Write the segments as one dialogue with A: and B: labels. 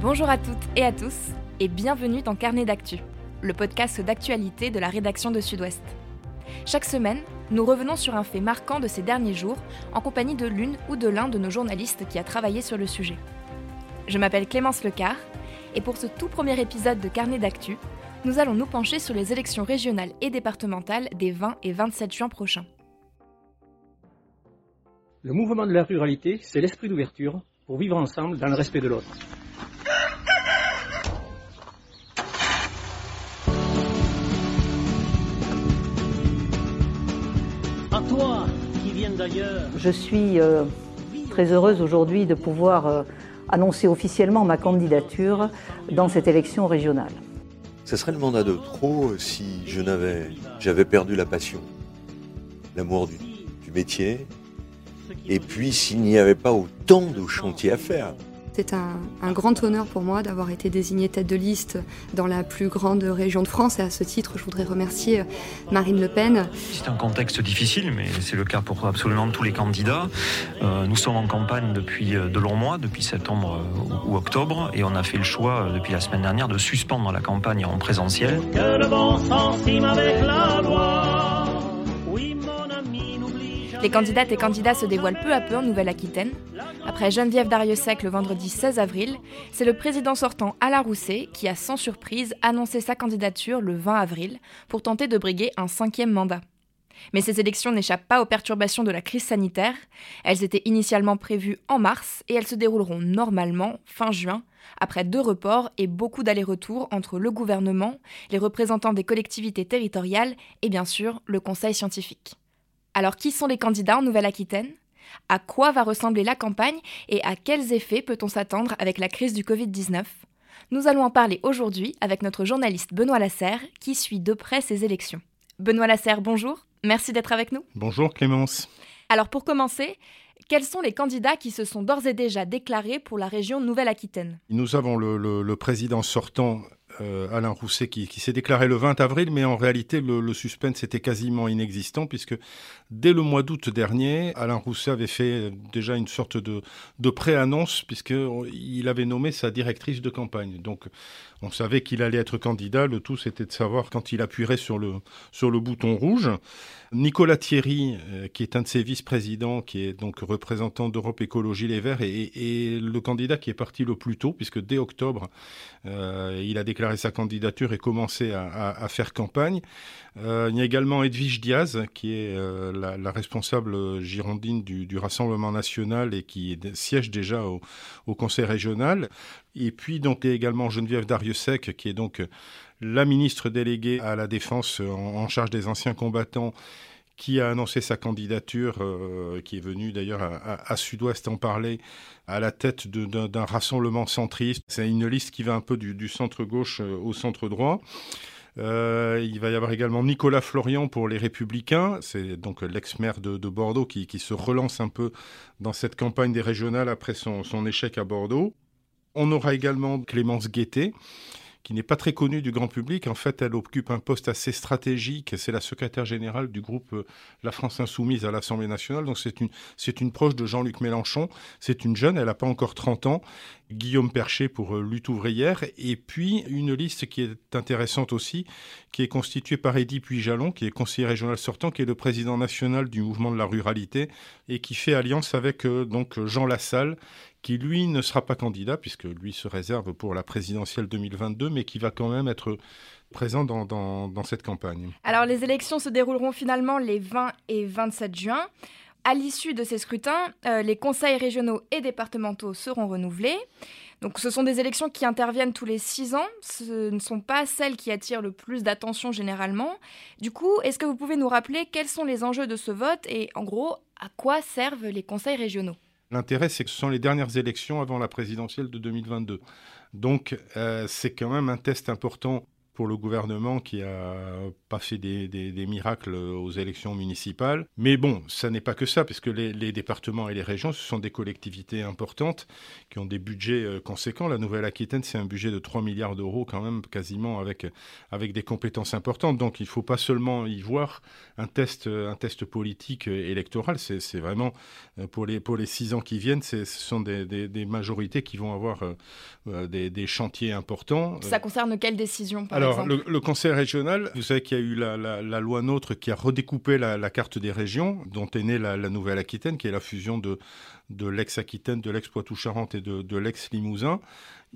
A: Bonjour à toutes et à tous et bienvenue dans Carnet d'actu, le podcast d'actualité de la rédaction de Sud-Ouest. Chaque semaine, nous revenons sur un fait marquant de ces derniers jours en compagnie de l'une ou de l'un de nos journalistes qui a travaillé sur le sujet. Je m'appelle Clémence Lecar et pour ce tout premier épisode de Carnet d'actu, nous allons nous pencher sur les élections régionales et départementales des 20 et 27 juin prochains.
B: Le mouvement de la ruralité, c'est l'esprit d'ouverture pour vivre ensemble dans le respect de l'autre.
C: Je suis euh, très heureuse aujourd'hui de pouvoir euh, annoncer officiellement ma candidature dans cette élection régionale.
D: Ce serait le mandat de trop si j'avais perdu la passion, l'amour du métier, et puis s'il n'y avait pas autant de chantiers à faire.
E: C'est un, un, grand honneur pour moi d'avoir été désignée tête de liste dans la plus grande région de France et à ce titre je voudrais remercier Marine Le Pen.
F: C'est un contexte difficile mais c'est le cas pour absolument tous les candidats. Euh, nous sommes en campagne depuis de longs mois, depuis septembre ou octobre et on a fait le choix depuis la semaine dernière de suspendre la campagne en présentiel.
G: Que le bon sens rime avec la loi.
A: Les candidates et candidats se dévoilent peu à peu en Nouvelle-Aquitaine. Après Geneviève Dariussec le vendredi 16 avril, c'est le président sortant Alain Rousset qui a sans surprise annoncé sa candidature le 20 avril pour tenter de briguer un cinquième mandat. Mais ces élections n'échappent pas aux perturbations de la crise sanitaire. Elles étaient initialement prévues en mars et elles se dérouleront normalement fin juin, après deux reports et beaucoup d'allers-retours entre le gouvernement, les représentants des collectivités territoriales et bien sûr le conseil scientifique. Alors qui sont les candidats en Nouvelle-Aquitaine? À quoi va ressembler la campagne et à quels effets peut-on s'attendre avec la crise du Covid-19 Nous allons en parler aujourd'hui avec notre journaliste Benoît Lasserre qui suit de près ces élections. Benoît Lasserre, bonjour, merci d'être avec nous.
H: Bonjour Clémence.
A: Alors pour commencer, quels sont les candidats qui se sont d'ores et déjà déclarés pour la région Nouvelle-Aquitaine?
H: Nous avons le, le, le, président sortant euh, Alain Rousset qui, s'est déclaré le 20 avril, mais en réalité le, le, suspense était quasiment inexistant puisque dès le mois d'août dernier, Alain Rousset avait fait déjà une sorte de, de pré-annonce puisqu'il avait nommé sa directrice de campagne. Donc on savait qu'il allait être candidat, le tout c'était de savoir quand il appuierait sur le, sur le bouton rouge. Nicolas Thierry, euh, qui est un de ses vice-présidents, qui est donc représentant d'Europe Écologie Les Verts, et, le candidat qui est parti le plus tôt, puisque dès octobre, euh, il a déclaré sa candidature et commencé à, faire campagne. Euh, il y a également Edwige Diaz, qui est la, responsable girondine du, Rassemblement national et qui siège déjà au, Conseil régional. Et puis donc également Geneviève Dariussec, qui est donc la ministre déléguée à la Défense en, en charge des anciens combattants qui a annoncé sa candidature, euh, qui est venue d'ailleurs à, Sud-Ouest en parler, à la tête d'un rassemblement centriste. C'est une liste qui va un peu du, centre-gauche au centre-droit. Euh, il va y avoir également Nicolas Florian pour les Républicains, c'est donc l'ex-maire de, de, Bordeaux qui, qui, se relance un peu dans cette campagne des régionales après son, son échec à Bordeaux. On aura également Clémence Guettet, qui n'est pas très connue du grand public. En fait, elle occupe un poste assez stratégique. C'est la secrétaire générale du groupe euh, La France Insoumise à l'Assemblée nationale. Donc, c'est une, c'est une proche de Jean-Luc Mélenchon. C'est une jeune, elle n'a pas encore 30 ans. Guillaume Percher pour euh, Lutte ouvrière. Et puis, une liste qui est intéressante aussi, qui est constituée par Eddy Puy-Jalon, qui est conseiller régional sortant, qui est le président national du mouvement de la ruralité et qui fait alliance avec euh, donc Jean Lassalle, qui lui ne sera pas candidat, puisque lui se réserve pour la présidentielle 2022, mais qui va quand même être présent dans, cette campagne.
A: Alors les élections se dérouleront finalement les 20 et 27 juin. À l'issue de ces scrutins, euh, les conseils régionaux et départementaux seront renouvelés. Donc ce sont des élections qui interviennent tous les six ans. Ce ne sont pas celles qui attirent le plus d'attention généralement. Du coup, est-ce que vous pouvez nous rappeler quels sont les enjeux de ce vote et en gros, à quoi servent les conseils régionaux?
H: L'intérêt, c'est que ce sont les dernières élections avant la présidentielle de 2022. Donc, euh, c'est quand même un test important pour le gouvernement qui a pas fait des, miracles aux élections municipales. Mais bon, ça n'est pas que ça, puisque les, les, départements et les régions, ce sont des collectivités importantes qui ont des budgets euh, conséquents. La Nouvelle-Aquitaine, c'est un budget de 3 milliards d'euros quand même, quasiment avec, avec des compétences importantes. Donc il ne faut pas seulement y voir un test, un test politique électoral, c'est vraiment euh, pour les, pour les six ans qui viennent, ce sont des, des, majorités qui vont avoir euh, des, des chantiers importants.
A: Ça concerne quelles décisions par
H: Alors, le, le, Conseil régional, vous savez qu'il y a eu la, la, loi NOTRe qui a redécoupé la, carte des régions, dont est née la, Nouvelle-Aquitaine, qui est la fusion de, de l'ex-Aquitaine, de l'ex-Poitou-Charentes et de, l'ex-Limousin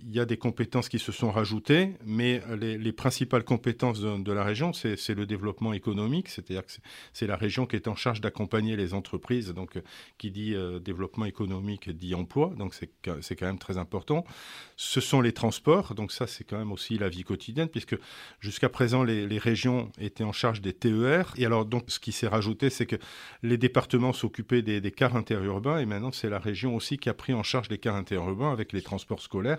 H: il y a des compétences qui se sont rajoutées, mais les, principales compétences de, la région, c'est le développement économique, c'est-à-dire que c'est la région qui est en charge d'accompagner les entreprises, donc qui dit euh, développement économique dit emploi, donc c'est quand même très important. Ce sont les transports, donc ça c'est quand même aussi la vie quotidienne, puisque jusqu'à présent les, régions étaient en charge des TER, et alors donc ce qui s'est rajouté, c'est que les départements s'occupaient des, des cars interurbains, et maintenant la région aussi qui a pris en charge les cars interurbains avec les transports scolaires.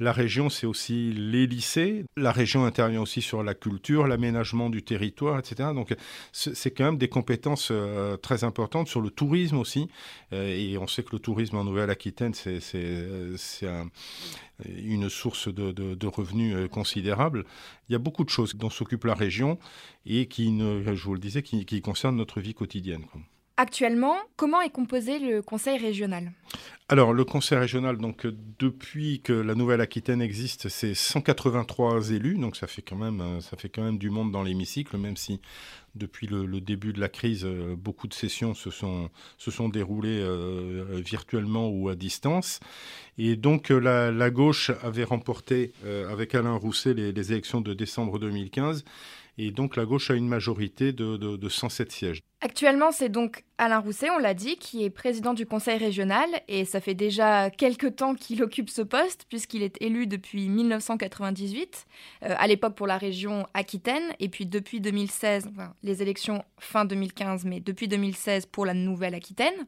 H: La région, c'est aussi les lycées. La région intervient aussi sur la culture, l'aménagement du territoire, etc. Donc, c'est quand même des compétences euh, très importantes sur le tourisme aussi. Euh, et on sait que le tourisme en Nouvelle-Aquitaine, c'est euh, une source de, revenus considérable. Il y a beaucoup de choses dont s'occupe la région et qui, je vous le disais, qui, qui concernent notre vie quotidienne.
A: Actuellement, comment est composé le conseil régional?
H: Alors, le conseil régional, donc depuis que la Nouvelle-Aquitaine existe, c'est 183 élus, donc ça fait quand même, euh, ça fait quand même du monde dans l'hémicycle, même si depuis le, début de la crise, euh, beaucoup de sessions se sont, déroulées euh, virtuellement ou à distance. Et donc, la, gauche avait remporté avec Alain Rousset les, les élections de décembre 2015. Et donc la gauche a une majorité de, de, 107 sièges.
A: Actuellement, c'est donc Alain Rousset, on l'a dit, qui est président du conseil régional. Et ça fait déjà quelques temps qu'il occupe ce poste, puisqu'il est élu depuis 1998, euh, à l'époque pour la région Aquitaine, et puis depuis 2016, les élections fin 2015, mais depuis 2016 pour la Nouvelle-Aquitaine.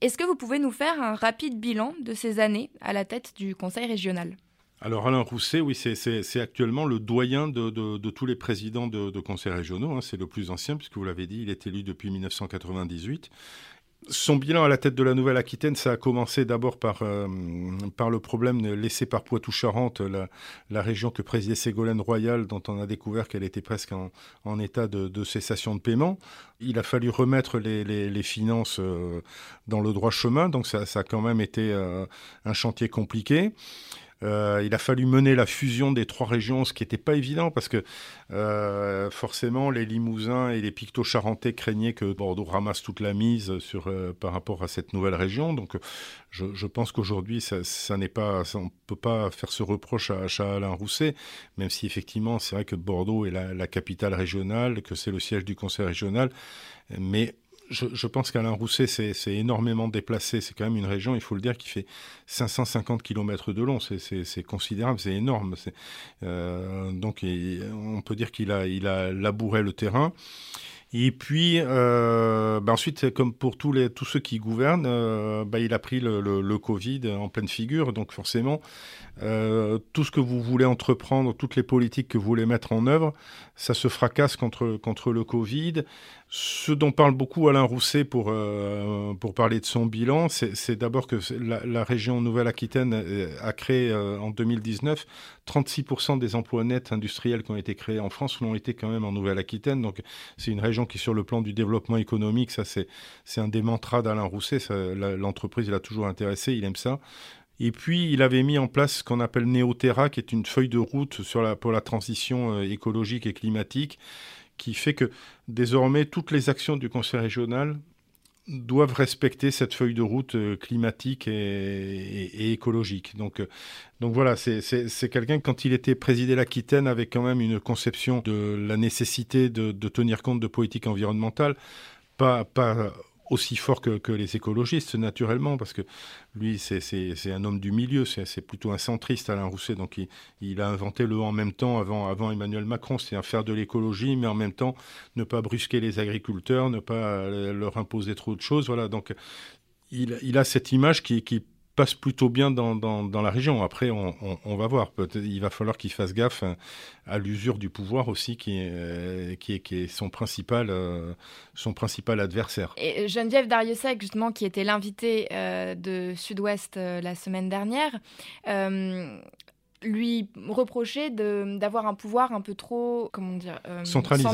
A: Est-ce que vous pouvez nous faire un rapide bilan de ces années à la tête du conseil régional?
H: Alors Alain Rousset, oui, c'est actuellement le doyen de, tous les présidents de, conseils régionaux. Hein. c'est le plus ancien, puisque vous l'avez dit, il est élu depuis 1998. Son bilan à la tête de la Nouvelle-Aquitaine, ça a commencé d'abord par, euh, le problème laissé par Poitou-Charentes, la, région que présidait Ségolène Royal, dont on a découvert qu'elle était presque en, état de, cessation de paiement. Il a fallu remettre les, finances euh, dans le droit chemin, donc ça, a quand même été euh, un chantier compliqué. Euh, il a fallu mener la fusion des trois régions, ce qui n'était pas évident parce que euh, forcément les Limousins et les Picto-Charentais craignaient que Bordeaux ramasse toute la mise sur, euh, par rapport à cette nouvelle région. Donc je, pense qu'aujourd'hui, ça, n'est pas, on ne peut pas faire ce reproche à, à Alain Rousset, même si effectivement c'est vrai que Bordeaux est la, la capitale régionale, que c'est le siège du conseil régional, mais je, pense qu'Alain Rousset s'est énormément déplacé. C'est quand même une région, il faut le dire, qui fait 550 km de long. C'est considérable, c'est énorme. Euh, donc, on peut dire qu'il a, labouré le terrain. Et puis, euh, ben ensuite, comme pour tous, ceux qui gouvernent, euh, ben il a pris le, Covid en pleine figure. Donc forcément, tout ce que vous voulez entreprendre, toutes les politiques que vous voulez mettre en œuvre, ça se fracasse contre le Covid. Ce dont parle beaucoup Alain Rousset pour, euh, parler de son bilan, c'est d'abord que la, région Nouvelle-Aquitaine euh, a créé en 2019 36% des emplois nets industriels qui ont été créés en France l'ont été quand même en Nouvelle-Aquitaine. Donc c'est une région qui, sur le plan du développement économique, ça c'est un des mantras d'Alain Rousset. L'entreprise l'a toujours intéressé, il aime ça. Et puis, il avait mis en place ce qu'on appelle Néoterra, qui est une feuille de route pour la transition euh, écologique et climatique, qui fait que désormais, toutes les actions du Conseil régional doivent respecter cette feuille de route euh, climatique et, écologique. Donc, euh, donc voilà, c'est quelqu'un, quand il était président l'Aquitaine, avait quand même une conception de la nécessité de, de tenir compte de politique environnementale, pas, pas aussi fort que, les écologistes, naturellement, parce que lui, c'est un homme du milieu, c'est plutôt un centriste, Alain Rousset, donc il, a inventé le en même temps avant, avant Emmanuel Macron, c'est faire de l'écologie, mais en même temps ne pas brusquer les agriculteurs, ne pas leur imposer trop de choses, voilà, donc il, a cette image qui, qui passe plutôt bien dans, dans, la région. Après, on, va voir. Il va falloir qu'il fasse gaffe à l'usure du pouvoir aussi, qui est, est, qui est son, principal, son principal adversaire.
A: Et Geneviève Dariussec, justement, qui était l'invité de Sud-Ouest la semaine dernière, lui reprocher d'avoir un pouvoir un peu trop, comment dire,
H: euh, centralisé,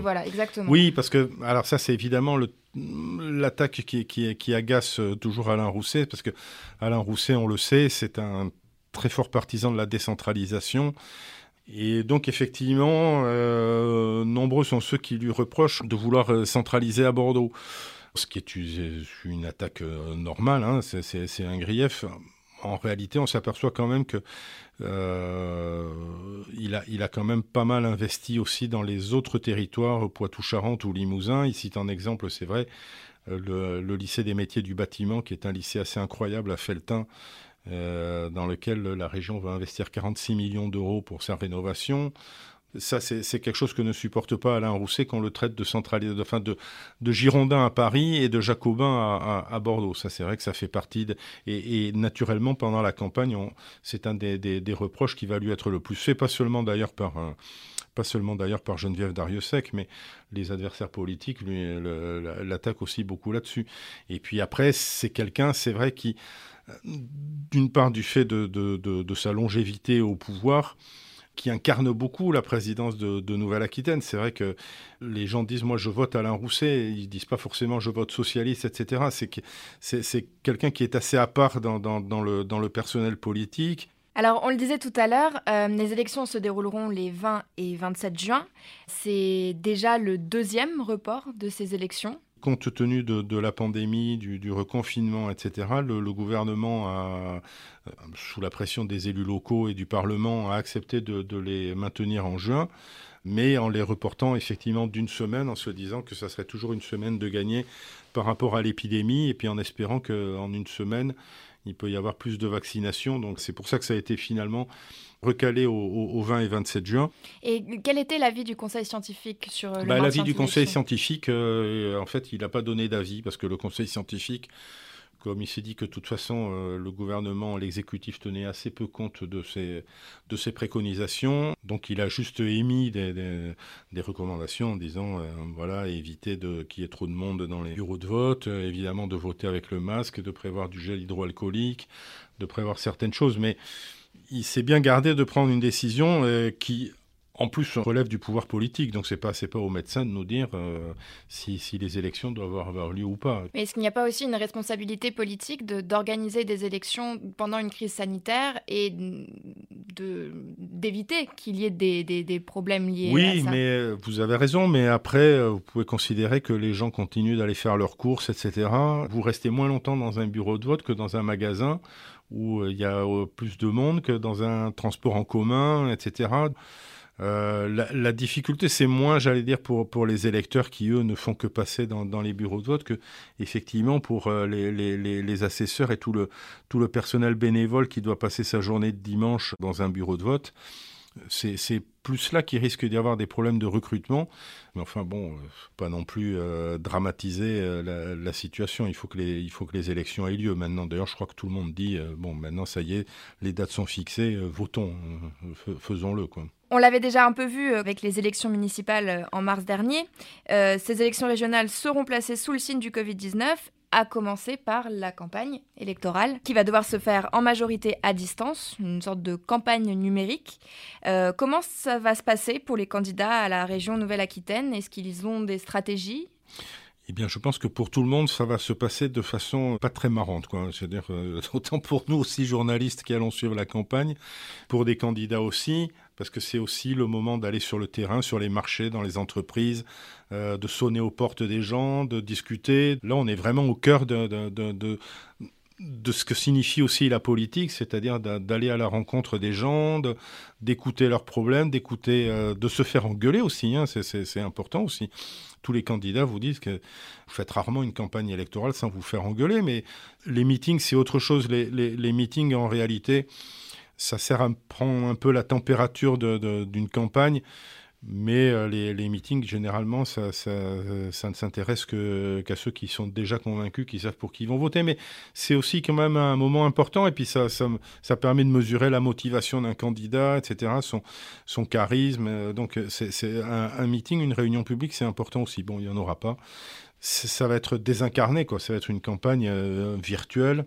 A: voilà, exactement.
H: Oui, parce que, alors ça, c'est évidemment l'attaque qui, qui, qui, agace euh, toujours Alain Rousset, parce que Alain Rousset, on le sait, c'est un très fort partisan de la décentralisation. Et donc, effectivement, euh, nombreux sont ceux qui lui reprochent de vouloir centraliser à Bordeaux. Ce qui est une attaque normale, hein, c'est un grief en réalité, on s'aperçoit quand même que euh, il, a, il quand même pas mal investi aussi dans les autres territoires, Poitou-Charentes ou Limousin. Ici, un exemple, c'est vrai, euh, le, lycée des métiers du bâtiment, qui est un lycée assez incroyable à Feltin, euh, dans lequel la région va investir 46 millions d'euros pour sa rénovation. Ça, c'est quelque chose que ne supporte pas Alain Rousset qu'on le traite de centralisé, de, de, de, Girondin à Paris et de Jacobin à, Bordeaux. Ça, c'est vrai que ça fait partie. De, et, naturellement, pendant la campagne, c'est un des, reproches qui va lui être le plus fait, pas seulement d'ailleurs par. Euh, pas seulement d'ailleurs par Geneviève Dariussec, mais les adversaires politiques l'attaquent aussi beaucoup là-dessus. Et puis après, c'est quelqu'un, c'est vrai, qui, euh, d'une part du fait de, de, sa longévité au pouvoir, qui incarne beaucoup la présidence de, Nouvelle-Aquitaine. C'est vrai que les gens disent moi je vote Alain Rousset, ils disent pas forcément je vote socialiste, etc. C'est quelqu'un qui est assez à part dans, le, personnel politique.
A: Alors, on le disait tout à l'heure, euh, les élections se dérouleront les 20 et 27 juin. C'est déjà le deuxième report de ces élections
H: compte tenu de, la pandémie, du, reconfinement, etc., le, gouvernement, a, euh, sous la pression des élus locaux et du Parlement, a accepté de, les maintenir en juin, mais en les reportant effectivement d'une semaine, en se disant que ça serait toujours une semaine de gagner par rapport à l'épidémie, et puis en espérant qu'en une semaine, il peut y avoir plus de vaccination. Donc c'est pour ça que ça a été finalement recalé au, 20 et 27 juin.
A: Et quel était l'avis du Conseil scientifique sur le
H: bah, L'avis du Conseil scientifique, euh, en fait, il n'a pas donné d'avis parce que le Conseil scientifique comme il s'est dit que de toute façon euh, le gouvernement, l'exécutif tenait assez peu compte de ces, de préconisations, donc il a juste émis des, des, recommandations en disant euh, voilà éviter qu'il y ait trop de monde dans les bureaux de vote, évidemment de voter avec le masque, de prévoir du gel hydroalcoolique, de prévoir certaines choses, mais il s'est bien gardé de prendre une décision euh, qui, en plus, relève du pouvoir politique. Donc, ce n'est pas, pas aux médecins de nous dire euh, si, les élections doivent avoir lieu ou pas.
A: Mais est-ce qu'il n'y a pas aussi une responsabilité politique d'organiser des élections pendant une crise sanitaire et d'éviter qu'il y ait des, des, problèmes liés
H: oui,
A: à ça?
H: Oui, mais euh, vous avez raison. Mais après, vous pouvez considérer que les gens continuent d'aller faire leurs courses, etc. Vous restez moins longtemps dans un bureau de vote que dans un magasin où euh, il y a euh, plus de monde que dans un transport en commun, etc. Euh, la, difficulté, c'est moins, j'allais dire, pour, pour les électeurs qui, eux, ne font que passer dans, dans les bureaux de vote que, effectivement, pour les, les, les, assesseurs et tout le, tout le personnel bénévole qui doit passer sa journée de dimanche dans un bureau de vote. C'est plus là qu'il risque d'y avoir des problèmes de recrutement. Mais enfin bon, pas non plus euh, dramatiser euh, la, situation. Il faut, que les, il faut que les élections aient lieu maintenant. D'ailleurs, je crois que tout le monde dit, euh, bon, maintenant ça y est, les dates sont fixées, votons, faisons-le.
A: On l'avait déjà un peu vu avec les élections municipales en mars dernier. ces élections régionales seront placées sous le signe du Covid-19 à commencer par la campagne électorale qui va devoir se faire en majorité à distance, une sorte de campagne numérique. Euh, comment ça va se passer pour les candidats à la région Nouvelle-Aquitaine? Est-ce qu'ils ont des stratégies?
H: Eh bien, je pense que pour tout le monde, ça va se passer de façon pas très marrante. C'est-à-dire, euh, autant pour nous aussi, journalistes qui allons suivre la campagne, pour des candidats aussi, parce que c'est aussi le moment d'aller sur le terrain, sur les marchés, dans les entreprises, euh, de sonner aux portes des gens, de discuter. Là, on est vraiment au cœur de, de, ce que signifie aussi la politique, c'est-à-dire d'aller à la rencontre des gens, d'écouter leurs problèmes, d'écouter, euh, de se faire engueuler aussi. Hein, c'est important aussi. Tous les candidats vous disent que vous faites rarement une campagne électorale sans vous faire engueuler, mais les meetings, c'est autre chose. Les meetings, en réalité, ça sert à prendre un peu la température d'une campagne Mais euh, les, meetings, généralement, ça, ne s'intéresse qu'à ceux qui sont déjà convaincus, qui savent pour qui ils vont voter. Mais c'est aussi quand même un moment important. Et puis, ça, permet de mesurer la motivation d'un candidat, etc., son, charisme. Euh, donc, un, meeting, une réunion publique, c'est important aussi. Bon, il n'y en aura pas. Ça va être désincarné, quoi. Ça va être une campagne euh, virtuelle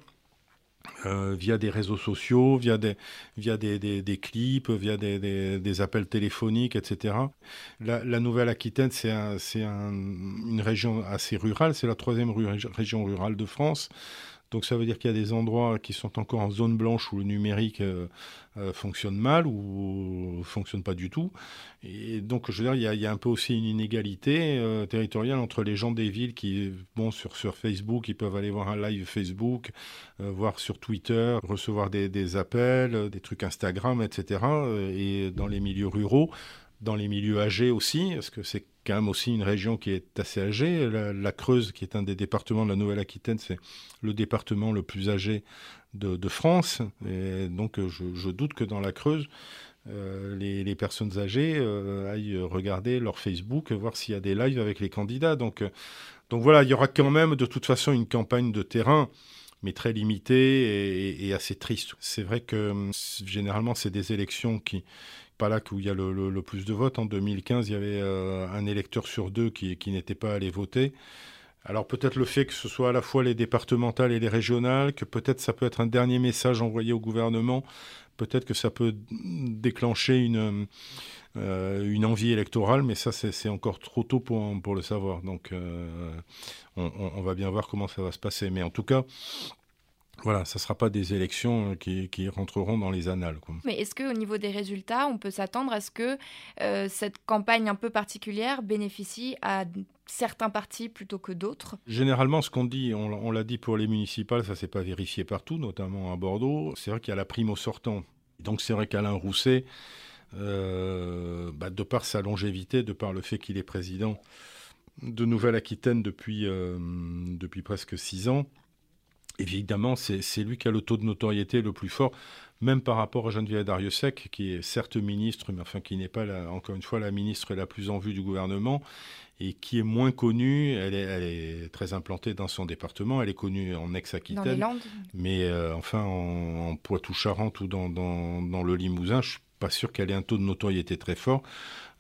H: euh, via des réseaux sociaux, via des, via des, des, des clips, via des, des, appels téléphoniques, etc. La, la Nouvelle-Aquitaine, c'est un, un, une région assez rurale, c'est la troisième région rurale de France. Donc ça veut dire qu'il y a des endroits qui sont encore en zone blanche où le numérique euh, euh, fonctionne mal ou fonctionne pas du tout. Et donc je veux dire, il y a, un peu aussi une inégalité euh, territoriale entre les gens des villes qui, bon, sur, sur Facebook, ils peuvent aller voir un live Facebook, voir sur Twitter, recevoir des, des, appels, des trucs Instagram, etc. et dans les milieux ruraux, dans les milieux âgés aussi, parce que c'est quand même aussi une région qui est assez âgée. La, Creuse, qui est un des départements de la Nouvelle-Aquitaine, c'est le département le plus âgé de, France. Donc je, je, doute que dans la Creuse, euh, les, personnes âgées euh, aillent regarder leur Facebook, voir s'il y a des lives avec les candidats. Donc, euh, donc voilà, il y aura quand même de toute façon une campagne de terrain mais très limitée et assez triste. C'est vrai que généralement, c'est des élections qui, pas là où il y a le, plus de votes. En 2015, il y avait euh, un électeur sur deux qui, n'était pas allé voter. Alors peut-être le fait que ce soit à la fois les départementales et les régionales, que peut-être ça peut être un dernier message envoyé au gouvernement, peut-être que ça peut déclencher une, euh, envie électorale, mais ça c'est encore trop tôt pour, le savoir. Donc euh, on, va bien voir comment ça va se passer. Mais en tout cas, voilà, ça ne sera pas des élections euh, qui, qui, rentreront dans les annales. Quoi.
A: Mais est-ce qu'au niveau des résultats, on peut s'attendre à ce que euh, cette campagne un peu particulière bénéficie à certains partis plutôt que d'autres?
H: Généralement, ce qu'on dit, on, on l'a dit pour les municipales, ça ne s'est pas vérifié partout, notamment à Bordeaux. C'est vrai qu'il y a la prime au sortant. Donc c'est vrai qu'Alain Rousset, euh, bah, de par sa longévité, de par le fait qu'il est président de Nouvelle-Aquitaine depuis, euh, depuis presque six ans, Évidemment, c'est lui qui a le taux de notoriété le plus fort, même par rapport à Geneviève Dariussec, qui est certes ministre, mais enfin qui n'est pas, la, encore une fois, la ministre la plus en vue du gouvernement, et qui est moins connue. Elle est, elle est très implantée dans son département, elle est connue en ex-Aquitaine. Mais euh, enfin, en, en Poitou-Charentes ou dans, dans, dans, le Limousin, je suis pas sûr qu'elle ait un taux de notoriété très fort.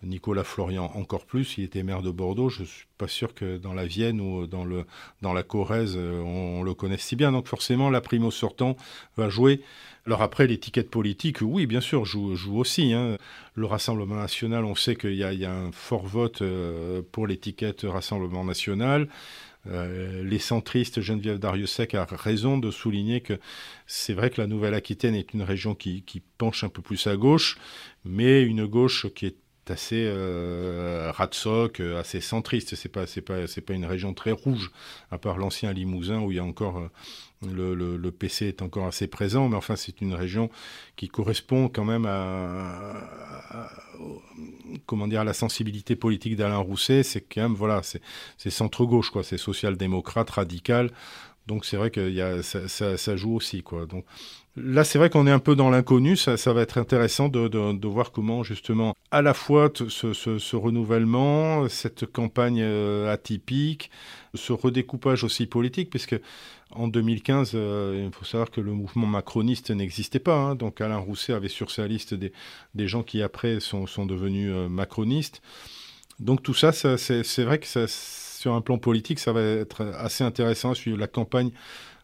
H: Nicolas Florian encore plus, il était maire de Bordeaux, je suis pas sûr que dans la Vienne ou dans, le, dans la Corrèze, on, le connaisse si bien. Donc forcément, la primo sortant va jouer. Alors après, l'étiquette politique, oui, bien sûr, joue, joue aussi. Hein. Le Rassemblement national, on sait qu'il y, y, a un fort vote euh, pour l'étiquette Rassemblement national. Euh, les centristes, Geneviève Dariussec a raison de souligner que c'est vrai que la Nouvelle-Aquitaine est une région qui, qui penche un peu plus à gauche, mais une gauche qui est assez euh, ratsoc, euh, assez centriste. C'est pas c'est pas c'est pas une région très rouge, à part l'ancien Limousin où il y a encore euh, le, PC est encore assez présent, mais enfin c'est une région qui correspond quand même à, comment dire à la sensibilité politique d'Alain Rousset. C'est quand même voilà c'est centre gauche quoi, c'est social-démocrate radical. Donc c'est vrai que ça, joue aussi quoi. Donc Là, c'est vrai qu'on est un peu dans l'inconnu. Ça, ça, va être intéressant de, voir comment, justement, à la fois ce, renouvellement, cette campagne euh, atypique, ce redécoupage aussi politique, puisque en 2015, euh, il faut savoir que le mouvement macroniste n'existait pas. Hein, donc Alain Rousset avait sur sa liste des, gens qui, après, sont, devenus euh, macronistes. Donc tout ça c'est vrai que ça, sur un plan politique, ça va être assez intéressant à suivre la campagne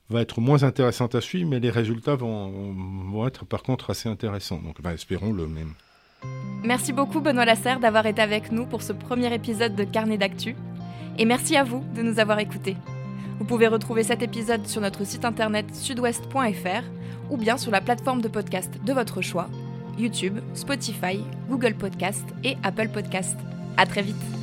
H: va être moins intéressante à suivre, mais les résultats vont, être par contre assez intéressants. Donc ben, espérons le même.
A: Merci beaucoup Benoît Lasserre d'avoir été avec nous pour ce premier épisode de Carnet d'actu. Et merci à vous de nous avoir écoutés. Vous pouvez retrouver cet épisode sur notre site internet sudouest.fr ou bien sur la plateforme de podcast de votre choix, YouTube, Spotify, Google Podcast et Apple Podcast. À très vite.